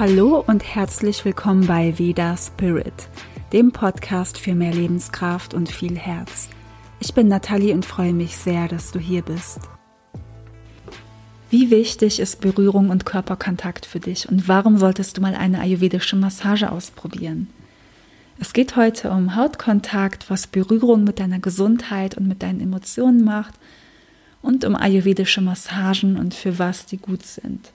Hallo und herzlich willkommen bei Veda Spirit, dem Podcast für mehr Lebenskraft und viel Herz. Ich bin Nathalie und freue mich sehr, dass du hier bist. Wie wichtig ist Berührung und Körperkontakt für dich und warum solltest du mal eine ayurvedische Massage ausprobieren? Es geht heute um Hautkontakt, was Berührung mit deiner Gesundheit und mit deinen Emotionen macht und um ayurvedische Massagen und für was die gut sind.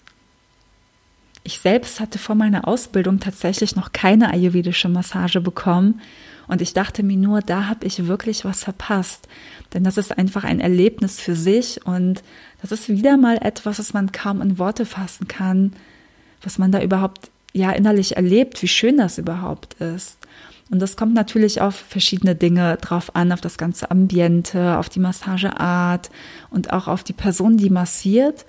Ich selbst hatte vor meiner Ausbildung tatsächlich noch keine ayurvedische Massage bekommen und ich dachte mir nur, da habe ich wirklich was verpasst. Denn das ist einfach ein Erlebnis für sich und das ist wieder mal etwas, was man kaum in Worte fassen kann, was man da überhaupt ja innerlich erlebt, wie schön das überhaupt ist. Und das kommt natürlich auf verschiedene Dinge drauf an, auf das ganze Ambiente, auf die Massageart und auch auf die Person, die massiert.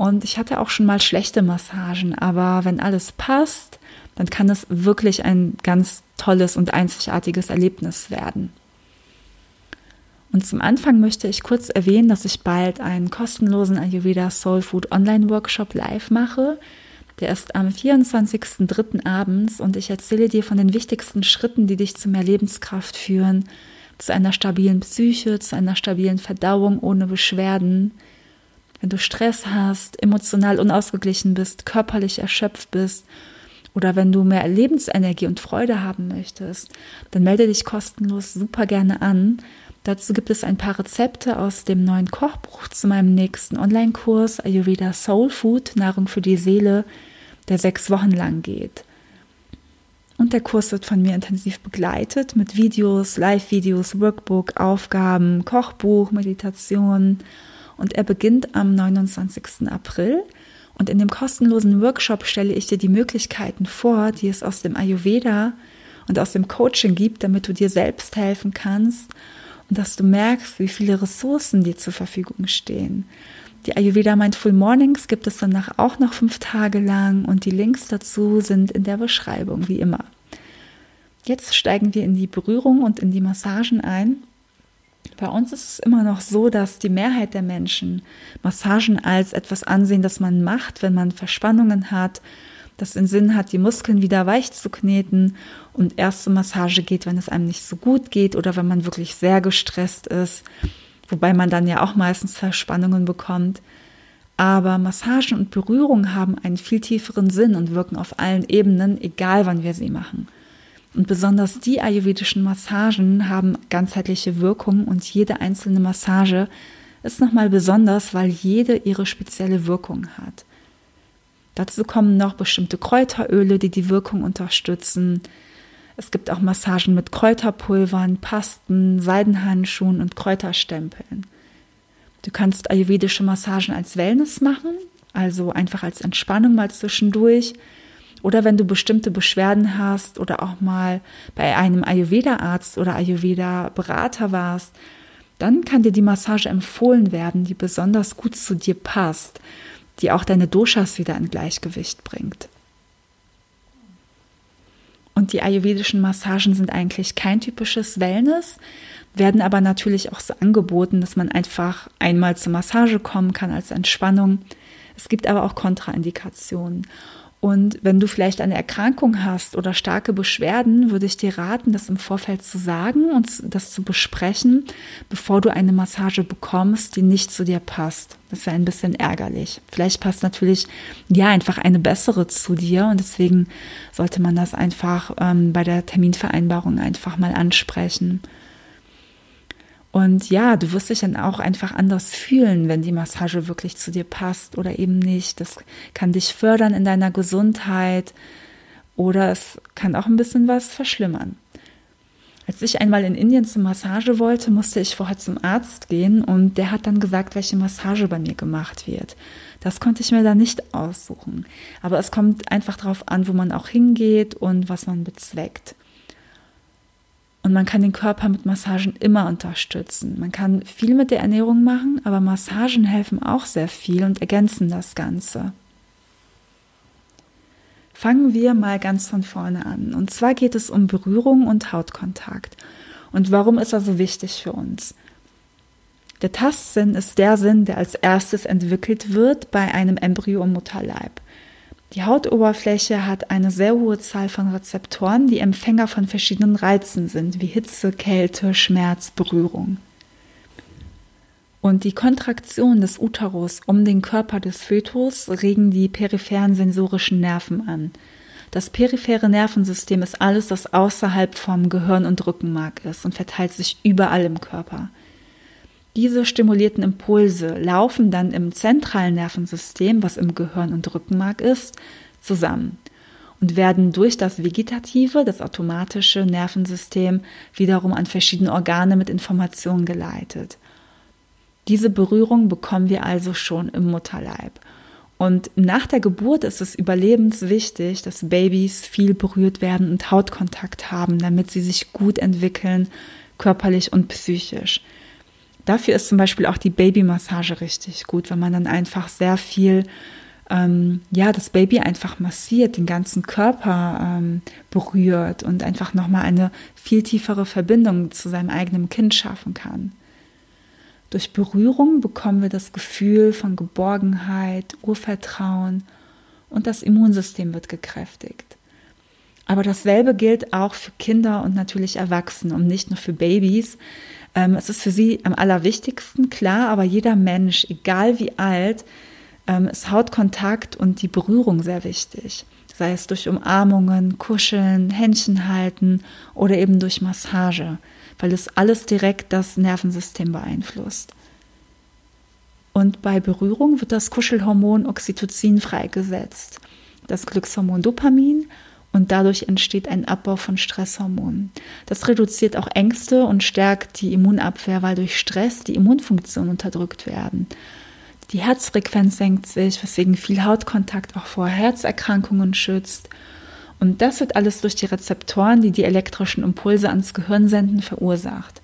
Und ich hatte auch schon mal schlechte Massagen, aber wenn alles passt, dann kann es wirklich ein ganz tolles und einzigartiges Erlebnis werden. Und zum Anfang möchte ich kurz erwähnen, dass ich bald einen kostenlosen Ayurveda Soul Food Online Workshop live mache. Der ist am 24.03. abends und ich erzähle dir von den wichtigsten Schritten, die dich zu mehr Lebenskraft führen, zu einer stabilen Psyche, zu einer stabilen Verdauung ohne Beschwerden, wenn du Stress hast, emotional unausgeglichen bist, körperlich erschöpft bist oder wenn du mehr Lebensenergie und Freude haben möchtest, dann melde dich kostenlos super gerne an. Dazu gibt es ein paar Rezepte aus dem neuen Kochbuch zu meinem nächsten Online-Kurs Ayurveda Soul Food, Nahrung für die Seele, der sechs Wochen lang geht. Und der Kurs wird von mir intensiv begleitet mit Videos, Live-Videos, Workbook, Aufgaben, Kochbuch, Meditation und er beginnt am 29. April. Und in dem kostenlosen Workshop stelle ich dir die Möglichkeiten vor, die es aus dem Ayurveda und aus dem Coaching gibt, damit du dir selbst helfen kannst und dass du merkst, wie viele Ressourcen dir zur Verfügung stehen. Die Ayurveda Mindful Mornings gibt es danach auch noch fünf Tage lang und die Links dazu sind in der Beschreibung, wie immer. Jetzt steigen wir in die Berührung und in die Massagen ein. Bei uns ist es immer noch so, dass die Mehrheit der Menschen Massagen als etwas ansehen, das man macht, wenn man Verspannungen hat, das den Sinn hat, die Muskeln wieder weich zu kneten und erst zur Massage geht, wenn es einem nicht so gut geht oder wenn man wirklich sehr gestresst ist, wobei man dann ja auch meistens Verspannungen bekommt. Aber Massagen und Berührung haben einen viel tieferen Sinn und wirken auf allen Ebenen, egal wann wir sie machen. Und besonders die ayurvedischen Massagen haben ganzheitliche Wirkung und jede einzelne Massage ist nochmal besonders, weil jede ihre spezielle Wirkung hat. Dazu kommen noch bestimmte Kräuteröle, die die Wirkung unterstützen. Es gibt auch Massagen mit Kräuterpulvern, Pasten, Seidenhandschuhen und Kräuterstempeln. Du kannst ayurvedische Massagen als Wellness machen, also einfach als Entspannung mal zwischendurch. Oder wenn du bestimmte Beschwerden hast oder auch mal bei einem Ayurveda-Arzt oder Ayurveda-Berater warst, dann kann dir die Massage empfohlen werden, die besonders gut zu dir passt, die auch deine Doshas wieder in Gleichgewicht bringt. Und die ayurvedischen Massagen sind eigentlich kein typisches Wellness, werden aber natürlich auch so angeboten, dass man einfach einmal zur Massage kommen kann als Entspannung. Es gibt aber auch Kontraindikationen. Und wenn du vielleicht eine Erkrankung hast oder starke Beschwerden, würde ich dir raten, das im Vorfeld zu sagen und das zu besprechen, bevor du eine Massage bekommst, die nicht zu dir passt. Das ist ja ein bisschen ärgerlich. Vielleicht passt natürlich ja einfach eine bessere zu dir und deswegen sollte man das einfach ähm, bei der Terminvereinbarung einfach mal ansprechen. Und ja, du wirst dich dann auch einfach anders fühlen, wenn die Massage wirklich zu dir passt oder eben nicht. Das kann dich fördern in deiner Gesundheit oder es kann auch ein bisschen was verschlimmern. Als ich einmal in Indien zur Massage wollte, musste ich vorher zum Arzt gehen und der hat dann gesagt, welche Massage bei mir gemacht wird. Das konnte ich mir da nicht aussuchen. Aber es kommt einfach darauf an, wo man auch hingeht und was man bezweckt. Und man kann den Körper mit Massagen immer unterstützen. Man kann viel mit der Ernährung machen, aber Massagen helfen auch sehr viel und ergänzen das Ganze. Fangen wir mal ganz von vorne an. Und zwar geht es um Berührung und Hautkontakt. Und warum ist er so wichtig für uns? Der Tastsinn ist der Sinn, der als erstes entwickelt wird bei einem Embryo im Mutterleib. Die Hautoberfläche hat eine sehr hohe Zahl von Rezeptoren, die Empfänger von verschiedenen Reizen sind, wie Hitze, Kälte, Schmerz, Berührung. Und die Kontraktion des Uterus um den Körper des Fötus regen die peripheren sensorischen Nerven an. Das periphere Nervensystem ist alles, was außerhalb vom Gehirn und Rückenmark ist und verteilt sich überall im Körper. Diese stimulierten Impulse laufen dann im zentralen Nervensystem, was im Gehirn und Rückenmark ist, zusammen und werden durch das vegetative, das automatische Nervensystem wiederum an verschiedene Organe mit Informationen geleitet. Diese Berührung bekommen wir also schon im Mutterleib. Und nach der Geburt ist es überlebenswichtig, dass Babys viel berührt werden und Hautkontakt haben, damit sie sich gut entwickeln, körperlich und psychisch. Dafür ist zum Beispiel auch die Babymassage richtig gut, wenn man dann einfach sehr viel, ähm, ja, das Baby einfach massiert, den ganzen Körper ähm, berührt und einfach nochmal eine viel tiefere Verbindung zu seinem eigenen Kind schaffen kann. Durch Berührung bekommen wir das Gefühl von Geborgenheit, Urvertrauen und das Immunsystem wird gekräftigt. Aber dasselbe gilt auch für Kinder und natürlich Erwachsene und nicht nur für Babys. Ähm, es ist für sie am allerwichtigsten, klar, aber jeder Mensch, egal wie alt, ähm, ist Hautkontakt und die Berührung sehr wichtig. Sei es durch Umarmungen, Kuscheln, Händchen halten oder eben durch Massage, weil es alles direkt das Nervensystem beeinflusst. Und bei Berührung wird das Kuschelhormon Oxytocin freigesetzt, das Glückshormon Dopamin und dadurch entsteht ein Abbau von Stresshormonen. Das reduziert auch Ängste und stärkt die Immunabwehr, weil durch Stress die Immunfunktionen unterdrückt werden. Die Herzfrequenz senkt sich, weswegen viel Hautkontakt auch vor Herzerkrankungen schützt. Und das wird alles durch die Rezeptoren, die die elektrischen Impulse ans Gehirn senden, verursacht.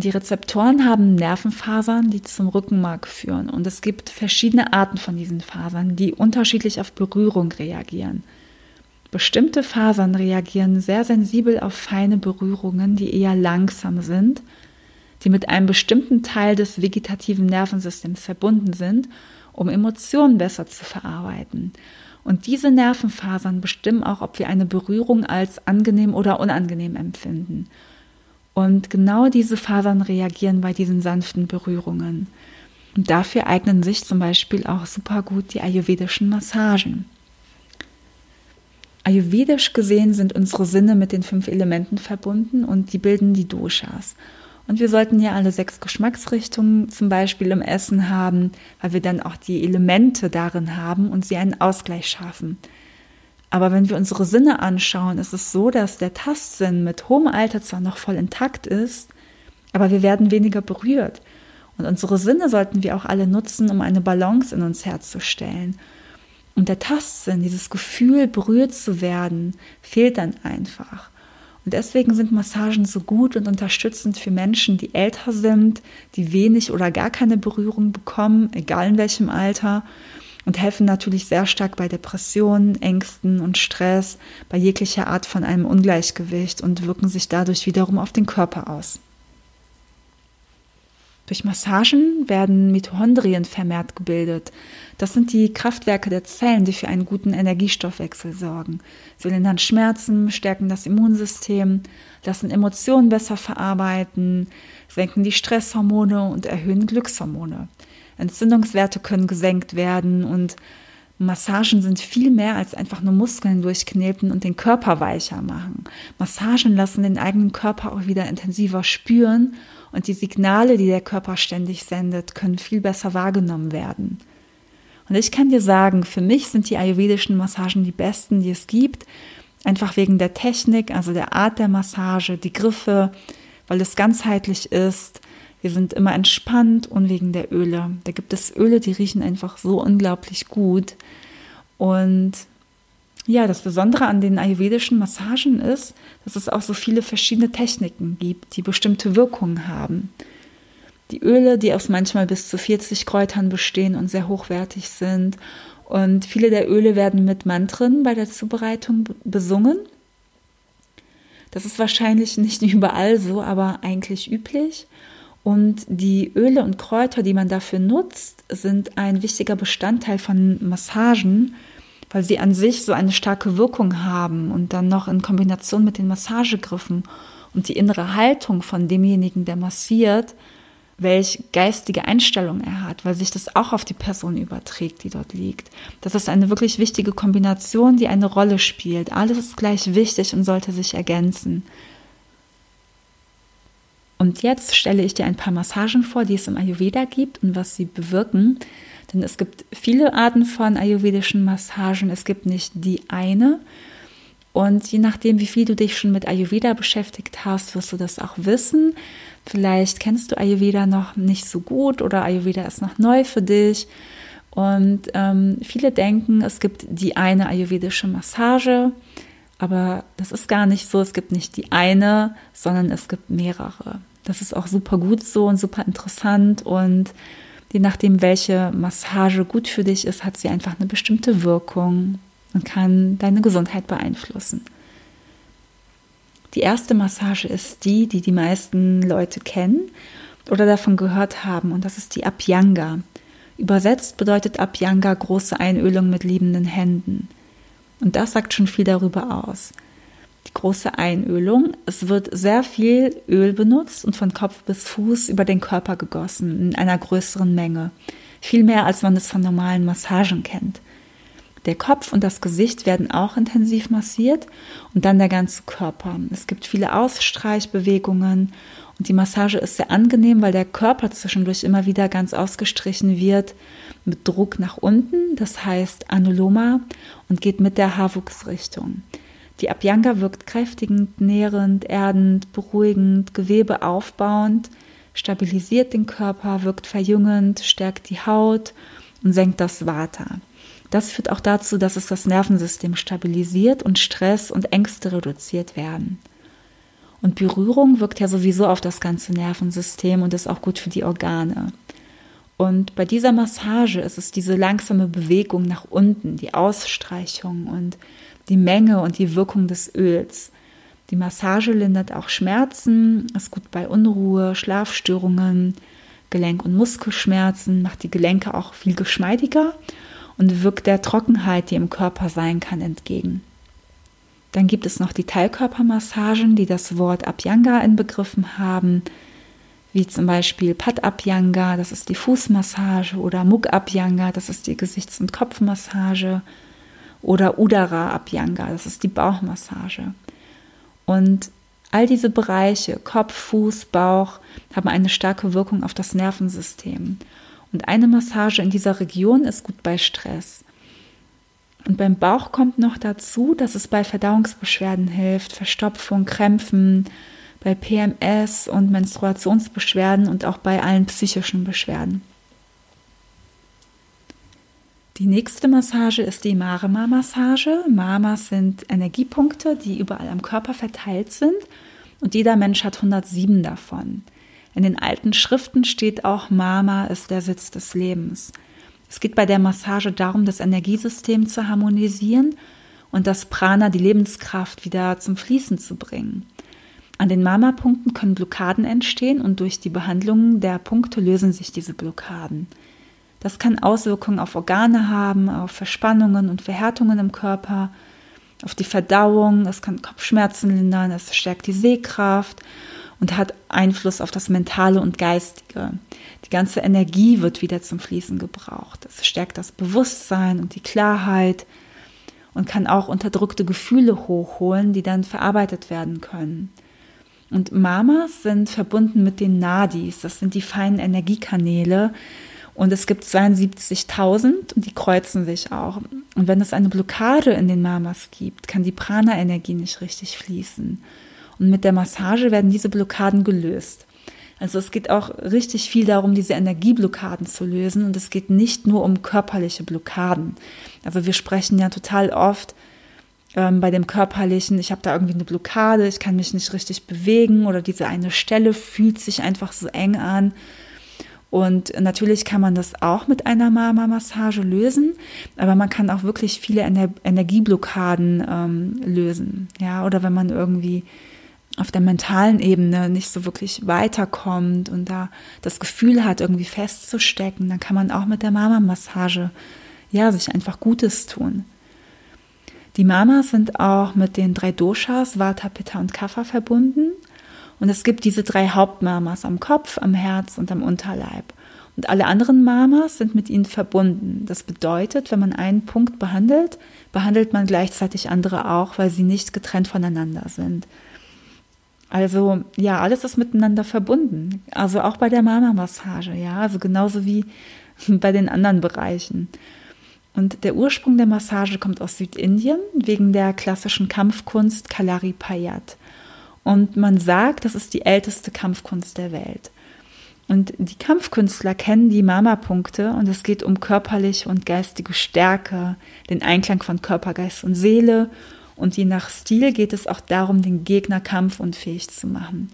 Die Rezeptoren haben Nervenfasern, die zum Rückenmark führen. Und es gibt verschiedene Arten von diesen Fasern, die unterschiedlich auf Berührung reagieren. Bestimmte Fasern reagieren sehr sensibel auf feine Berührungen, die eher langsam sind, die mit einem bestimmten Teil des vegetativen Nervensystems verbunden sind, um Emotionen besser zu verarbeiten. Und diese Nervenfasern bestimmen auch, ob wir eine Berührung als angenehm oder unangenehm empfinden. Und genau diese Fasern reagieren bei diesen sanften Berührungen. Und dafür eignen sich zum Beispiel auch super gut die ayurvedischen Massagen. Ayurvedisch gesehen sind unsere Sinne mit den fünf Elementen verbunden und die bilden die Doshas. Und wir sollten ja alle sechs Geschmacksrichtungen zum Beispiel im Essen haben, weil wir dann auch die Elemente darin haben und sie einen Ausgleich schaffen. Aber wenn wir unsere Sinne anschauen, ist es so, dass der Tastsinn mit hohem Alter zwar noch voll intakt ist, aber wir werden weniger berührt. Und unsere Sinne sollten wir auch alle nutzen, um eine Balance in uns herzustellen. Und der Tastsinn, dieses Gefühl, berührt zu werden, fehlt dann einfach. Und deswegen sind Massagen so gut und unterstützend für Menschen, die älter sind, die wenig oder gar keine Berührung bekommen, egal in welchem Alter und helfen natürlich sehr stark bei Depressionen, Ängsten und Stress, bei jeglicher Art von einem Ungleichgewicht und wirken sich dadurch wiederum auf den Körper aus. Durch Massagen werden Mitochondrien vermehrt gebildet. Das sind die Kraftwerke der Zellen, die für einen guten Energiestoffwechsel sorgen. Sie lindern Schmerzen, stärken das Immunsystem, lassen Emotionen besser verarbeiten, senken die Stresshormone und erhöhen Glückshormone. Entzündungswerte können gesenkt werden und Massagen sind viel mehr als einfach nur Muskeln durchkneten und den Körper weicher machen. Massagen lassen den eigenen Körper auch wieder intensiver spüren und die Signale, die der Körper ständig sendet, können viel besser wahrgenommen werden. Und ich kann dir sagen, für mich sind die ayurvedischen Massagen die besten, die es gibt, einfach wegen der Technik, also der Art der Massage, die Griffe, weil es ganzheitlich ist, wir sind immer entspannt und wegen der Öle. Da gibt es Öle, die riechen einfach so unglaublich gut. Und ja, das Besondere an den ayurvedischen Massagen ist, dass es auch so viele verschiedene Techniken gibt, die bestimmte Wirkungen haben. Die Öle, die aus manchmal bis zu 40 Kräutern bestehen und sehr hochwertig sind. Und viele der Öle werden mit Mantren bei der Zubereitung besungen. Das ist wahrscheinlich nicht überall so, aber eigentlich üblich. Und die Öle und Kräuter, die man dafür nutzt, sind ein wichtiger Bestandteil von Massagen, weil sie an sich so eine starke Wirkung haben und dann noch in Kombination mit den Massagegriffen und die innere Haltung von demjenigen, der massiert, welch geistige Einstellung er hat, weil sich das auch auf die Person überträgt, die dort liegt. Das ist eine wirklich wichtige Kombination, die eine Rolle spielt. Alles ist gleich wichtig und sollte sich ergänzen. Und jetzt stelle ich dir ein paar Massagen vor, die es im Ayurveda gibt und was sie bewirken. Denn es gibt viele Arten von ayurvedischen Massagen. Es gibt nicht die eine. Und je nachdem, wie viel du dich schon mit Ayurveda beschäftigt hast, wirst du das auch wissen. Vielleicht kennst du Ayurveda noch nicht so gut oder Ayurveda ist noch neu für dich. Und ähm, viele denken, es gibt die eine ayurvedische Massage, aber das ist gar nicht so. Es gibt nicht die eine, sondern es gibt mehrere. Das ist auch super gut so und super interessant und je nachdem, welche Massage gut für dich ist, hat sie einfach eine bestimmte Wirkung und kann deine Gesundheit beeinflussen. Die erste Massage ist die, die die meisten Leute kennen oder davon gehört haben, und das ist die Abhyanga. Übersetzt bedeutet Abhyanga große Einölung mit liebenden Händen. Und das sagt schon viel darüber aus. Die große Einölung. Es wird sehr viel Öl benutzt und von Kopf bis Fuß über den Körper gegossen in einer größeren Menge. Viel mehr, als man es von normalen Massagen kennt. Der Kopf und das Gesicht werden auch intensiv massiert und dann der ganze Körper. Es gibt viele Ausstreichbewegungen und die Massage ist sehr angenehm, weil der Körper zwischendurch immer wieder ganz ausgestrichen wird mit Druck nach unten, das heißt Anuloma und geht mit der Haarwuchsrichtung. Die Abhyanga wirkt kräftigend, nährend, erdend, beruhigend, Gewebe aufbauend, stabilisiert den Körper, wirkt verjüngend, stärkt die Haut und senkt das Vata. Das führt auch dazu, dass es das Nervensystem stabilisiert und Stress und Ängste reduziert werden. Und Berührung wirkt ja sowieso auf das ganze Nervensystem und ist auch gut für die Organe. Und bei dieser Massage ist es diese langsame Bewegung nach unten, die Ausstreichung und die Menge und die Wirkung des Öls. Die Massage lindert auch Schmerzen, ist gut bei Unruhe, Schlafstörungen, Gelenk- und Muskelschmerzen, macht die Gelenke auch viel geschmeidiger und wirkt der Trockenheit, die im Körper sein kann, entgegen. Dann gibt es noch die Teilkörpermassagen, die das Wort Abhyanga inbegriffen haben, wie zum Beispiel Pat Abhyanga, das ist die Fußmassage, oder Muk Abhyanga, das ist die Gesichts- und Kopfmassage, oder Udara Abhyanga, das ist die Bauchmassage. Und all diese Bereiche, Kopf, Fuß, Bauch, haben eine starke Wirkung auf das Nervensystem. Und eine Massage in dieser Region ist gut bei Stress. Und beim Bauch kommt noch dazu, dass es bei Verdauungsbeschwerden hilft, Verstopfung, Krämpfen, bei PMS und Menstruationsbeschwerden und auch bei allen psychischen Beschwerden. Die nächste Massage ist die Marema-Massage. Mamas sind Energiepunkte, die überall am Körper verteilt sind und jeder Mensch hat 107 davon. In den alten Schriften steht auch, Mama ist der Sitz des Lebens. Es geht bei der Massage darum, das Energiesystem zu harmonisieren und das Prana, die Lebenskraft, wieder zum Fließen zu bringen. An den Mama-Punkten können Blockaden entstehen und durch die Behandlung der Punkte lösen sich diese Blockaden. Das kann Auswirkungen auf Organe haben, auf Verspannungen und Verhärtungen im Körper, auf die Verdauung, es kann Kopfschmerzen lindern, es stärkt die Sehkraft und hat Einfluss auf das Mentale und Geistige. Die ganze Energie wird wieder zum Fließen gebraucht. Es stärkt das Bewusstsein und die Klarheit und kann auch unterdrückte Gefühle hochholen, die dann verarbeitet werden können. Und Mamas sind verbunden mit den Nadis, das sind die feinen Energiekanäle. Und es gibt 72.000 und die kreuzen sich auch. Und wenn es eine Blockade in den Mamas gibt, kann die Prana-Energie nicht richtig fließen. Und mit der Massage werden diese Blockaden gelöst. Also es geht auch richtig viel darum, diese Energieblockaden zu lösen. Und es geht nicht nur um körperliche Blockaden. Also wir sprechen ja total oft ähm, bei dem körperlichen, ich habe da irgendwie eine Blockade, ich kann mich nicht richtig bewegen oder diese eine Stelle fühlt sich einfach so eng an. Und natürlich kann man das auch mit einer Mama-Massage lösen, aber man kann auch wirklich viele Ener Energieblockaden ähm, lösen. Ja, oder wenn man irgendwie auf der mentalen Ebene nicht so wirklich weiterkommt und da das Gefühl hat, irgendwie festzustecken, dann kann man auch mit der Mama-Massage ja sich einfach Gutes tun. Die Mamas sind auch mit den drei Doshas, Vata, Pitta und Kapha verbunden. Und es gibt diese drei Hauptmamas am Kopf, am Herz und am Unterleib. Und alle anderen Mamas sind mit ihnen verbunden. Das bedeutet, wenn man einen Punkt behandelt, behandelt man gleichzeitig andere auch, weil sie nicht getrennt voneinander sind. Also ja, alles ist miteinander verbunden. Also auch bei der Mama-Massage, ja, also genauso wie bei den anderen Bereichen. Und der Ursprung der Massage kommt aus Südindien wegen der klassischen Kampfkunst Kalari Payat. Und man sagt, das ist die älteste Kampfkunst der Welt. Und die Kampfkünstler kennen die Mama-Punkte und es geht um körperliche und geistige Stärke, den Einklang von Körper, Geist und Seele und je nach Stil geht es auch darum, den Gegner kampfunfähig zu machen.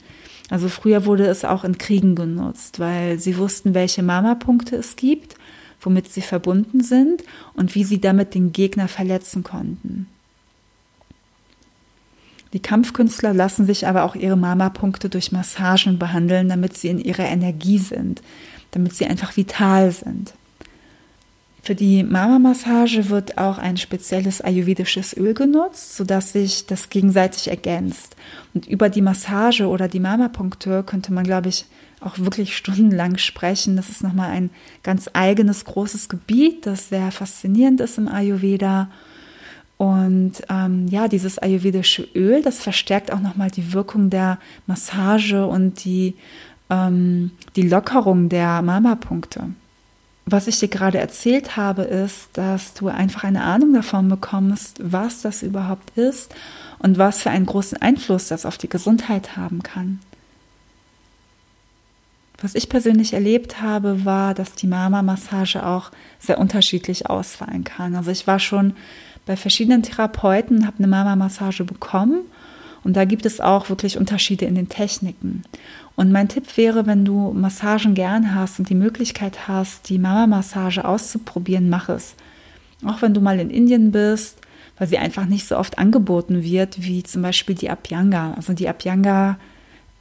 Also früher wurde es auch in Kriegen genutzt, weil sie wussten, welche Mama-Punkte es gibt, womit sie verbunden sind und wie sie damit den Gegner verletzen konnten. Die Kampfkünstler lassen sich aber auch ihre Mama-Punkte durch Massagen behandeln, damit sie in ihrer Energie sind, damit sie einfach vital sind. Für die Mama-Massage wird auch ein spezielles ayurvedisches Öl genutzt, sodass sich das gegenseitig ergänzt. Und über die Massage oder die Mama-Punktur könnte man, glaube ich, auch wirklich stundenlang sprechen. Das ist nochmal ein ganz eigenes, großes Gebiet, das sehr faszinierend ist im Ayurveda. Und ähm, ja, dieses ayurvedische Öl, das verstärkt auch nochmal die Wirkung der Massage und die, ähm, die Lockerung der Mama-Punkte was ich dir gerade erzählt habe, ist, dass du einfach eine Ahnung davon bekommst, was das überhaupt ist und was für einen großen Einfluss das auf die Gesundheit haben kann. Was ich persönlich erlebt habe, war, dass die Mama-Massage auch sehr unterschiedlich ausfallen kann. Also ich war schon bei verschiedenen Therapeuten, habe eine Mama-Massage bekommen und da gibt es auch wirklich Unterschiede in den Techniken. Und mein Tipp wäre, wenn du Massagen gern hast und die Möglichkeit hast, die Mama-Massage auszuprobieren, mach es. Auch wenn du mal in Indien bist, weil sie einfach nicht so oft angeboten wird, wie zum Beispiel die Abhyanga. Also die Abhyanga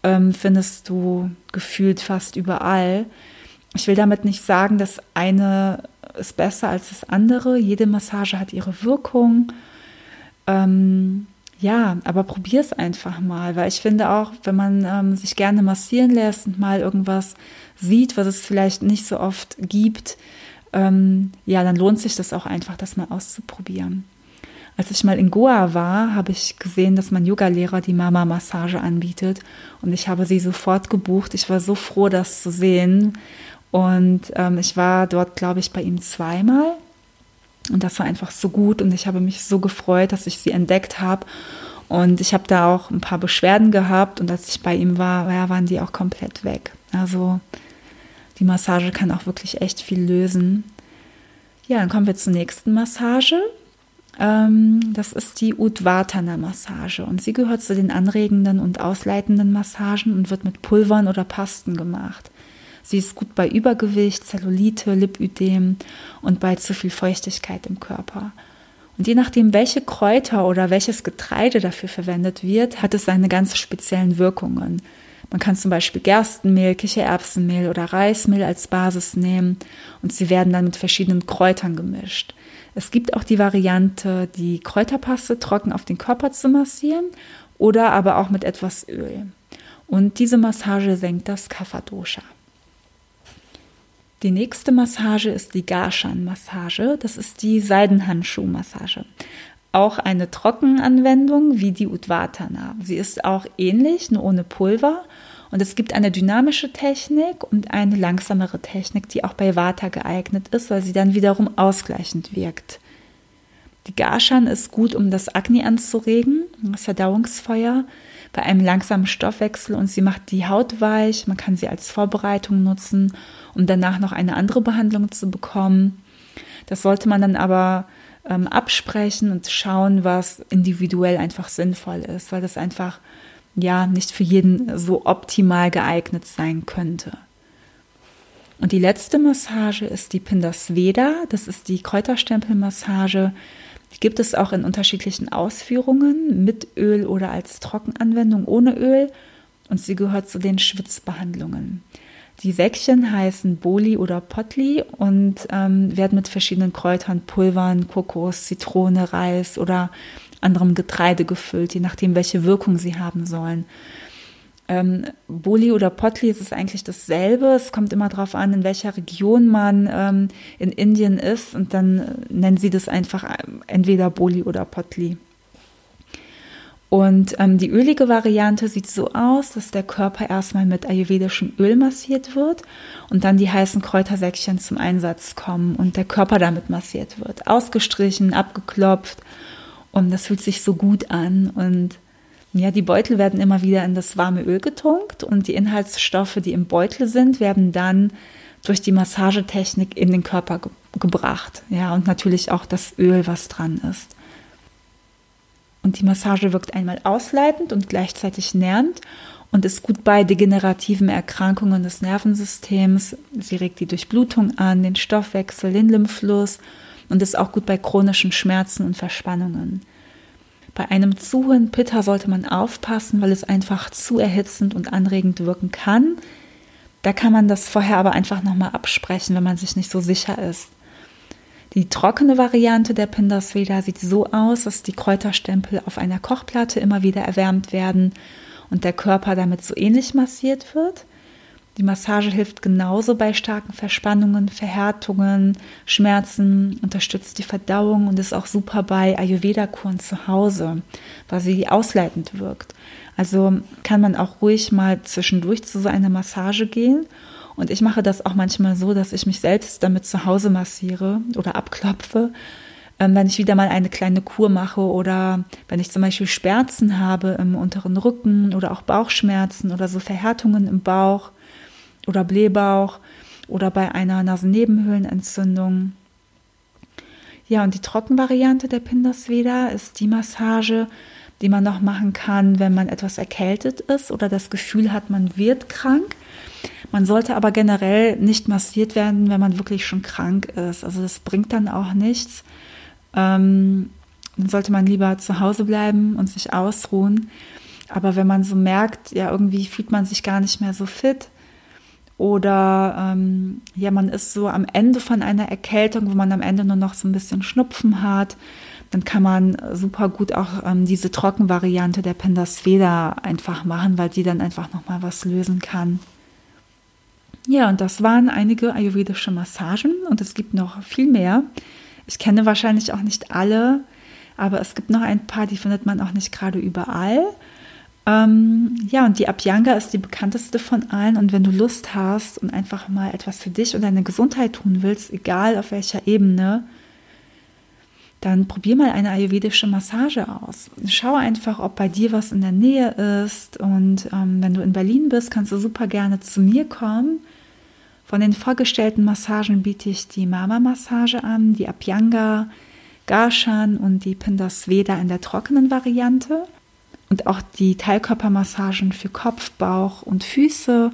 ähm, findest du gefühlt fast überall. Ich will damit nicht sagen, dass eine ist besser als das andere. Jede Massage hat ihre Wirkung. Ähm, ja, aber probier es einfach mal, weil ich finde auch, wenn man ähm, sich gerne massieren lässt und mal irgendwas sieht, was es vielleicht nicht so oft gibt, ähm, ja, dann lohnt sich das auch einfach, das mal auszuprobieren. Als ich mal in Goa war, habe ich gesehen, dass mein Yogalehrer die Mama-Massage anbietet und ich habe sie sofort gebucht. Ich war so froh, das zu sehen. Und ähm, ich war dort, glaube ich, bei ihm zweimal und das war einfach so gut und ich habe mich so gefreut, dass ich sie entdeckt habe. Und ich habe da auch ein paar Beschwerden gehabt und als ich bei ihm war, ja, waren die auch komplett weg. Also die Massage kann auch wirklich echt viel lösen. Ja, dann kommen wir zur nächsten Massage. Ähm, das ist die Udvatana-Massage und sie gehört zu den anregenden und ausleitenden Massagen und wird mit Pulvern oder Pasten gemacht. Sie ist gut bei Übergewicht, Zellulite, Lipödem und bei zu viel Feuchtigkeit im Körper. Und je nachdem, welche Kräuter oder welches Getreide dafür verwendet wird, hat es seine ganz speziellen Wirkungen. Man kann zum Beispiel Gerstenmehl, Kichererbsenmehl oder Reismehl als Basis nehmen und sie werden dann mit verschiedenen Kräutern gemischt. Es gibt auch die Variante, die Kräuterpaste trocken auf den Körper zu massieren oder aber auch mit etwas Öl. Und diese Massage senkt das Kapha-Dosha. Die nächste Massage ist die Garshan-Massage. Das ist die Seidenhandschuh-Massage. Auch eine Trockenanwendung wie die Udvatana. Sie ist auch ähnlich, nur ohne Pulver. Und es gibt eine dynamische Technik und eine langsamere Technik, die auch bei Vata geeignet ist, weil sie dann wiederum ausgleichend wirkt. Die Garshan ist gut, um das Agni anzuregen, das Verdauungsfeuer bei einem langsamen Stoffwechsel und sie macht die Haut weich. Man kann sie als Vorbereitung nutzen, um danach noch eine andere Behandlung zu bekommen. Das sollte man dann aber ähm, absprechen und schauen, was individuell einfach sinnvoll ist, weil das einfach ja nicht für jeden so optimal geeignet sein könnte. Und die letzte Massage ist die Pindasveda. Das ist die Kräuterstempelmassage Die gibt es auch in unterschiedlichen Ausführungen, mit Öl oder als Trockenanwendung ohne Öl. Und sie gehört zu den Schwitzbehandlungen. Die Säckchen heißen Boli oder Potli und ähm, werden mit verschiedenen Kräutern, Pulvern, Kokos, Zitrone, Reis oder anderem Getreide gefüllt, je nachdem, welche Wirkung sie haben sollen. Ähm, Boli oder Potli ist es eigentlich dasselbe. Es kommt immer darauf an, in welcher Region man ähm, in Indien ist und dann äh, nennen sie das einfach äh, entweder Boli oder Potli. Und ähm, die ölige Variante sieht so aus, dass der Körper erstmal mit ayurvedischem Öl massiert wird und dann die heißen Kräutersäckchen zum Einsatz kommen und der Körper damit massiert wird. Ausgestrichen, abgeklopft und das fühlt sich so gut an und ja, die Beutel werden immer wieder in das warme Öl getunkt und die Inhaltsstoffe, die im Beutel sind, werden dann durch die Massagetechnik in den Körper ge gebracht. Ja, und natürlich auch das Öl, was dran ist. Und die Massage wirkt einmal ausleitend und gleichzeitig nährend und ist gut bei degenerativen Erkrankungen des Nervensystems. Sie regt die Durchblutung an, den Stoffwechsel, den Lymphfluss und ist auch gut bei chronischen Schmerzen und Verspannungen. Bei einem zu hohen Pitta sollte man aufpassen, weil es einfach zu erhitzend und anregend wirken kann. Da kann man das vorher aber einfach nochmal absprechen, wenn man sich nicht so sicher ist. Die trockene Variante der Pindasveda sieht so aus, dass die Kräuterstempel auf einer Kochplatte immer wieder erwärmt werden und der Körper damit so ähnlich massiert wird. Die Massage hilft genauso bei starken Verspannungen, Verhärtungen, Schmerzen, unterstützt die Verdauung und ist auch super bei Ayurveda-Kuren zu Hause, weil sie ausleitend wirkt. Also kann man auch ruhig mal zwischendurch zu so einer Massage gehen und ich mache das auch manchmal so, dass ich mich selbst damit zu Hause massiere oder abklopfe, ähm, wenn ich wieder mal eine kleine Kur mache oder wenn ich zum Beispiel Schmerzen habe im unteren Rücken oder auch Bauchschmerzen oder so Verhärtungen im Bauch oder Blähbauch oder bei einer Nasennebenhöhlenentzündung. Ja, und die Trockenvariante der Pindasveda ist die Massage, die man noch machen kann, wenn man etwas erkältet ist oder das Gefühl hat, man wird krank. Man sollte aber generell nicht massiert werden, wenn man wirklich schon krank ist. Also das bringt dann auch nichts. Ähm, dann sollte man lieber zu Hause bleiben und sich ausruhen. Aber wenn man so merkt, ja, irgendwie fühlt man sich gar nicht mehr so fit oder ähm, ja, man ist so am Ende von einer Erkältung, wo man am Ende nur noch so ein bisschen Schnupfen hat, dann kann man super gut auch ähm, diese Trockenvariante der Pendasveda einfach machen, weil die dann einfach nochmal was lösen kann. Ja, und das waren einige ayurvedische Massagen und es gibt noch viel mehr. Ich kenne wahrscheinlich auch nicht alle, aber es gibt noch ein paar, die findet man auch nicht gerade überall. Ähm, ja, und die Abhyanga ist die bekannteste von allen. Und wenn du Lust hast und einfach mal etwas für dich und deine Gesundheit tun willst, egal auf welcher Ebene, dann probier mal eine ayurvedische Massage aus. Schau einfach, ob bei dir was in der Nähe ist. Und ähm, wenn du in Berlin bist, kannst du super gerne zu mir kommen. Von den vorgestellten Massagen biete ich die Mama-Massage an, die Abhyanga, Garshan und die Pindasveda in der trockenen Variante und auch die Teilkörpermassagen für Kopf, Bauch und Füße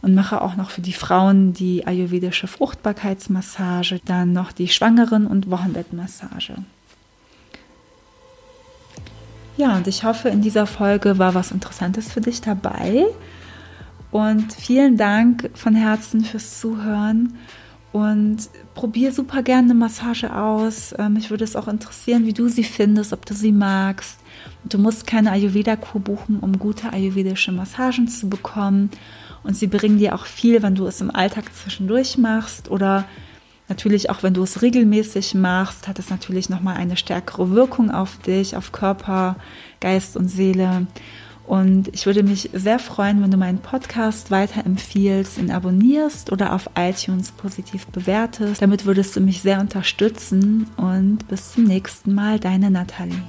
und mache auch noch für die Frauen die ayurvedische Fruchtbarkeitsmassage, dann noch die Schwangeren- und Wochenbettmassage. Ja, und ich hoffe, in dieser Folge war was Interessantes für dich dabei. Und vielen Dank von Herzen fürs Zuhören. Und probier super gerne eine Massage aus. Ähm, mich würde es auch interessieren, wie du sie findest, ob du sie magst. Du musst keine Ayurveda-Kur buchen, um gute ayurvedische Massagen zu bekommen. Und sie bringen dir auch viel, wenn du es im Alltag zwischendurch machst oder natürlich auch wenn du es regelmäßig machst, hat es natürlich nochmal eine stärkere Wirkung auf dich, auf Körper, Geist und Seele. Und ich würde mich sehr freuen, wenn du meinen Podcast weiterempfiehlst, ihn abonnierst oder auf iTunes positiv bewertest. Damit würdest du mich sehr unterstützen. Und bis zum nächsten Mal, deine Nathalie.